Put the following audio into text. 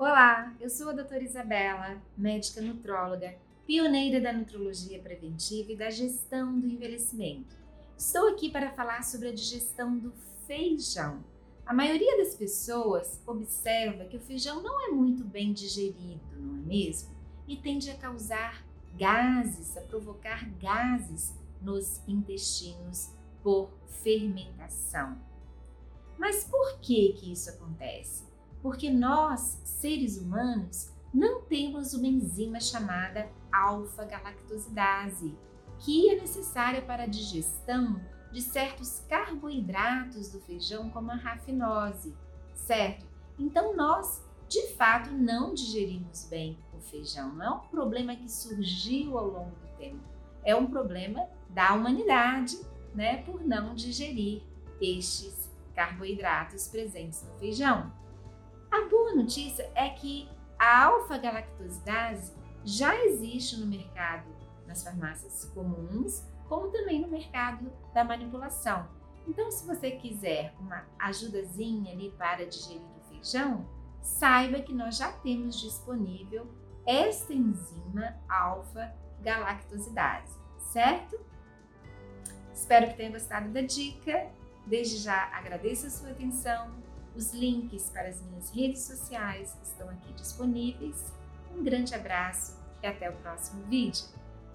Olá, eu sou a doutora Isabela, médica nutróloga, pioneira da nutrologia preventiva e da gestão do envelhecimento. Estou aqui para falar sobre a digestão do feijão. A maioria das pessoas observa que o feijão não é muito bem digerido, não é mesmo? E tende a causar gases, a provocar gases nos intestinos por fermentação. Mas por que que isso acontece? Porque nós, seres humanos, não temos uma enzima chamada alfa-galactosidase, que é necessária para a digestão de certos carboidratos do feijão, como a rafinose, certo? Então nós, de fato, não digerimos bem o feijão. Não é um problema que surgiu ao longo do tempo, é um problema da humanidade, né, por não digerir estes carboidratos presentes no feijão. A boa notícia é que a alfa-galactosidase já existe no mercado, nas farmácias comuns, como também no mercado da manipulação. Então, se você quiser uma ajudazinha ali para digerir o feijão, saiba que nós já temos disponível esta enzima alfa-galactosidase, certo? Espero que tenha gostado da dica. Desde já agradeço a sua atenção. Os links para as minhas redes sociais estão aqui disponíveis. Um grande abraço e até o próximo vídeo.